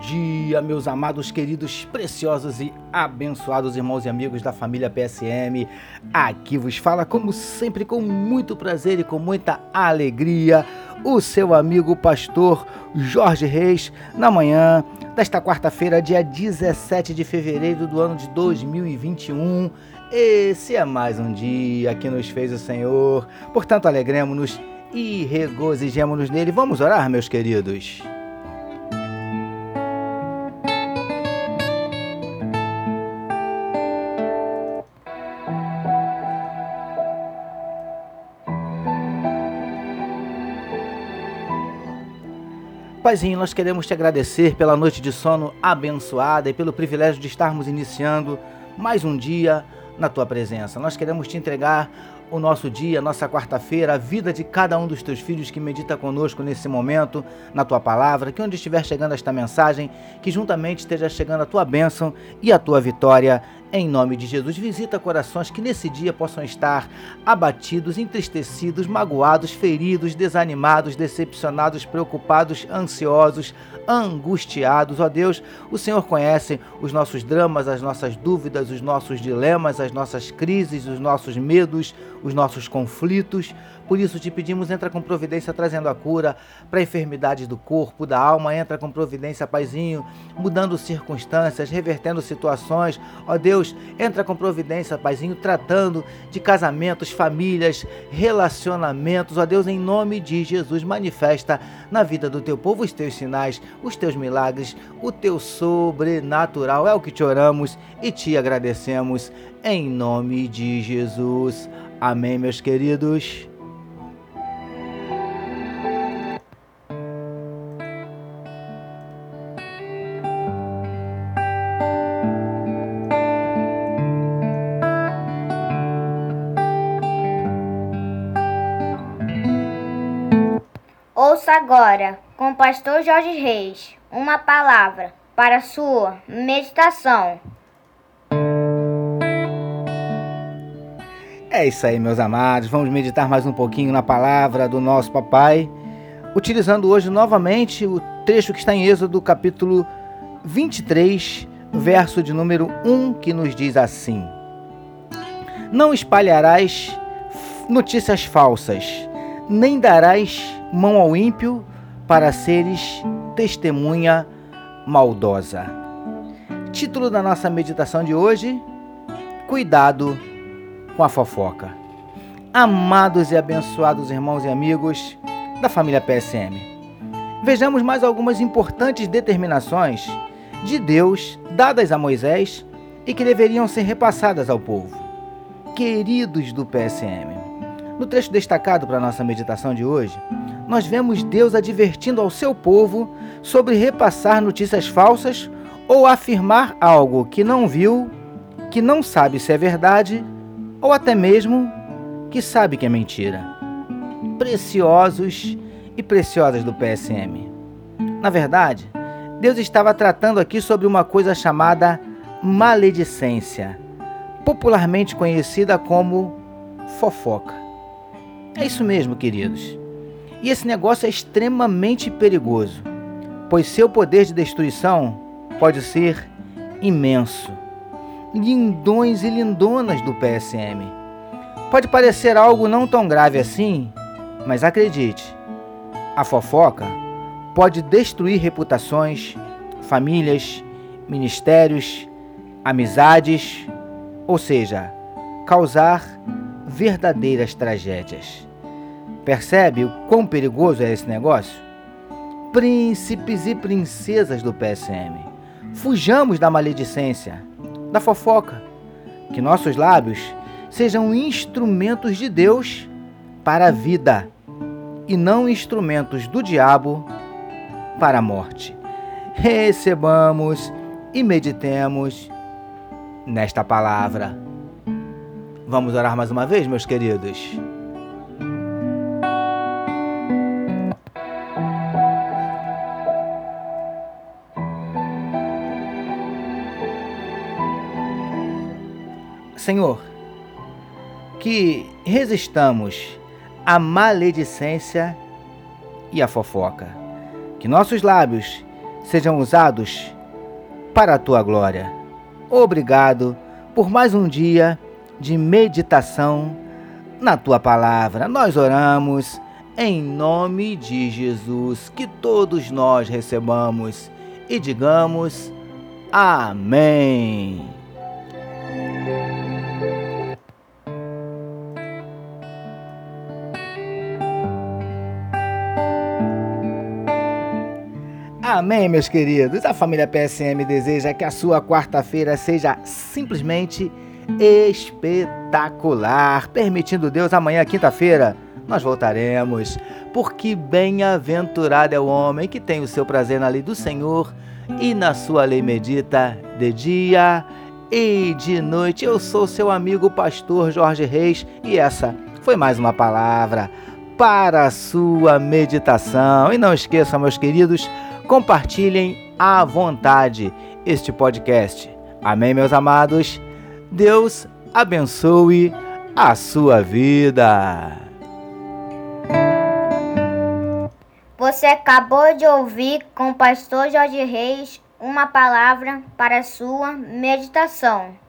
dia, meus amados, queridos, preciosos e abençoados irmãos e amigos da família PSM. Aqui vos fala, como sempre, com muito prazer e com muita alegria, o seu amigo pastor Jorge Reis, na manhã desta quarta-feira, dia 17 de fevereiro do ano de 2021. Esse é mais um dia que nos fez o Senhor, portanto, alegremos-nos e regozijemos-nos nele. Vamos orar, meus queridos. Paizinho, nós queremos te agradecer pela noite de sono abençoada e pelo privilégio de estarmos iniciando mais um dia na tua presença. Nós queremos te entregar o nosso dia, a nossa quarta-feira, a vida de cada um dos teus filhos que medita conosco nesse momento, na tua palavra, que onde estiver chegando esta mensagem, que juntamente esteja chegando a tua bênção e a tua vitória em nome de Jesus, visita corações que nesse dia possam estar abatidos, entristecidos, magoados, feridos, desanimados, decepcionados, preocupados, ansiosos, angustiados. Ó Deus, o Senhor conhece os nossos dramas, as nossas dúvidas, os nossos dilemas, as nossas crises, os nossos medos, os nossos conflitos. Por isso te pedimos, entra com providência trazendo a cura para enfermidades do corpo, da alma, entra com providência, Paizinho, mudando circunstâncias, revertendo situações. Ó Deus, entra com providência, Paizinho, tratando de casamentos, famílias, relacionamentos. Ó Deus, em nome de Jesus, manifesta na vida do teu povo os teus sinais, os teus milagres, o teu sobrenatural. É o que te oramos e te agradecemos em nome de Jesus. Amém, meus queridos. Ouça agora, com o pastor Jorge Reis, uma palavra para sua meditação. É isso aí, meus amados. Vamos meditar mais um pouquinho na palavra do nosso papai, utilizando hoje novamente o trecho que está em Êxodo, capítulo 23, verso de número 1, que nos diz assim: Não espalharás notícias falsas, nem darás mão ao ímpio para seres testemunha maldosa. Título da nossa meditação de hoje: Cuidado com a fofoca. Amados e abençoados irmãos e amigos da família PSM, vejamos mais algumas importantes determinações de Deus dadas a Moisés e que deveriam ser repassadas ao povo. Queridos do PSM, no trecho destacado para nossa meditação de hoje, nós vemos Deus advertindo ao seu povo sobre repassar notícias falsas ou afirmar algo que não viu, que não sabe se é verdade ou até mesmo que sabe que é mentira. Preciosos e preciosas do PSM. Na verdade, Deus estava tratando aqui sobre uma coisa chamada maledicência, popularmente conhecida como fofoca. É isso mesmo, queridos. E esse negócio é extremamente perigoso, pois seu poder de destruição pode ser imenso lindões e lindonas do PSM. Pode parecer algo não tão grave assim, mas acredite, a fofoca pode destruir reputações, famílias, ministérios, amizades, ou seja, causar verdadeiras tragédias. Percebe o quão perigoso é esse negócio? Príncipes e princesas do PSM, fujamos da maledicência da fofoca. Que nossos lábios sejam instrumentos de Deus para a vida e não instrumentos do diabo para a morte. Recebamos e meditemos nesta palavra. Vamos orar mais uma vez, meus queridos. Senhor, que resistamos à maledicência e à fofoca. Que nossos lábios sejam usados para a tua glória. Obrigado por mais um dia de meditação na tua palavra. Nós oramos em nome de Jesus, que todos nós recebamos e digamos amém. Amém, meus queridos. A família PSM deseja que a sua quarta-feira seja simplesmente espetacular. Permitindo Deus, amanhã, quinta-feira, nós voltaremos. Porque bem-aventurado é o homem que tem o seu prazer na lei do Senhor e na sua lei medita de dia e de noite. Eu sou seu amigo pastor Jorge Reis e essa foi mais uma palavra para a sua meditação. E não esqueçam, meus queridos, compartilhem à vontade este podcast. Amém, meus amados? Deus abençoe a sua vida. Você acabou de ouvir com o pastor Jorge Reis uma palavra para sua meditação.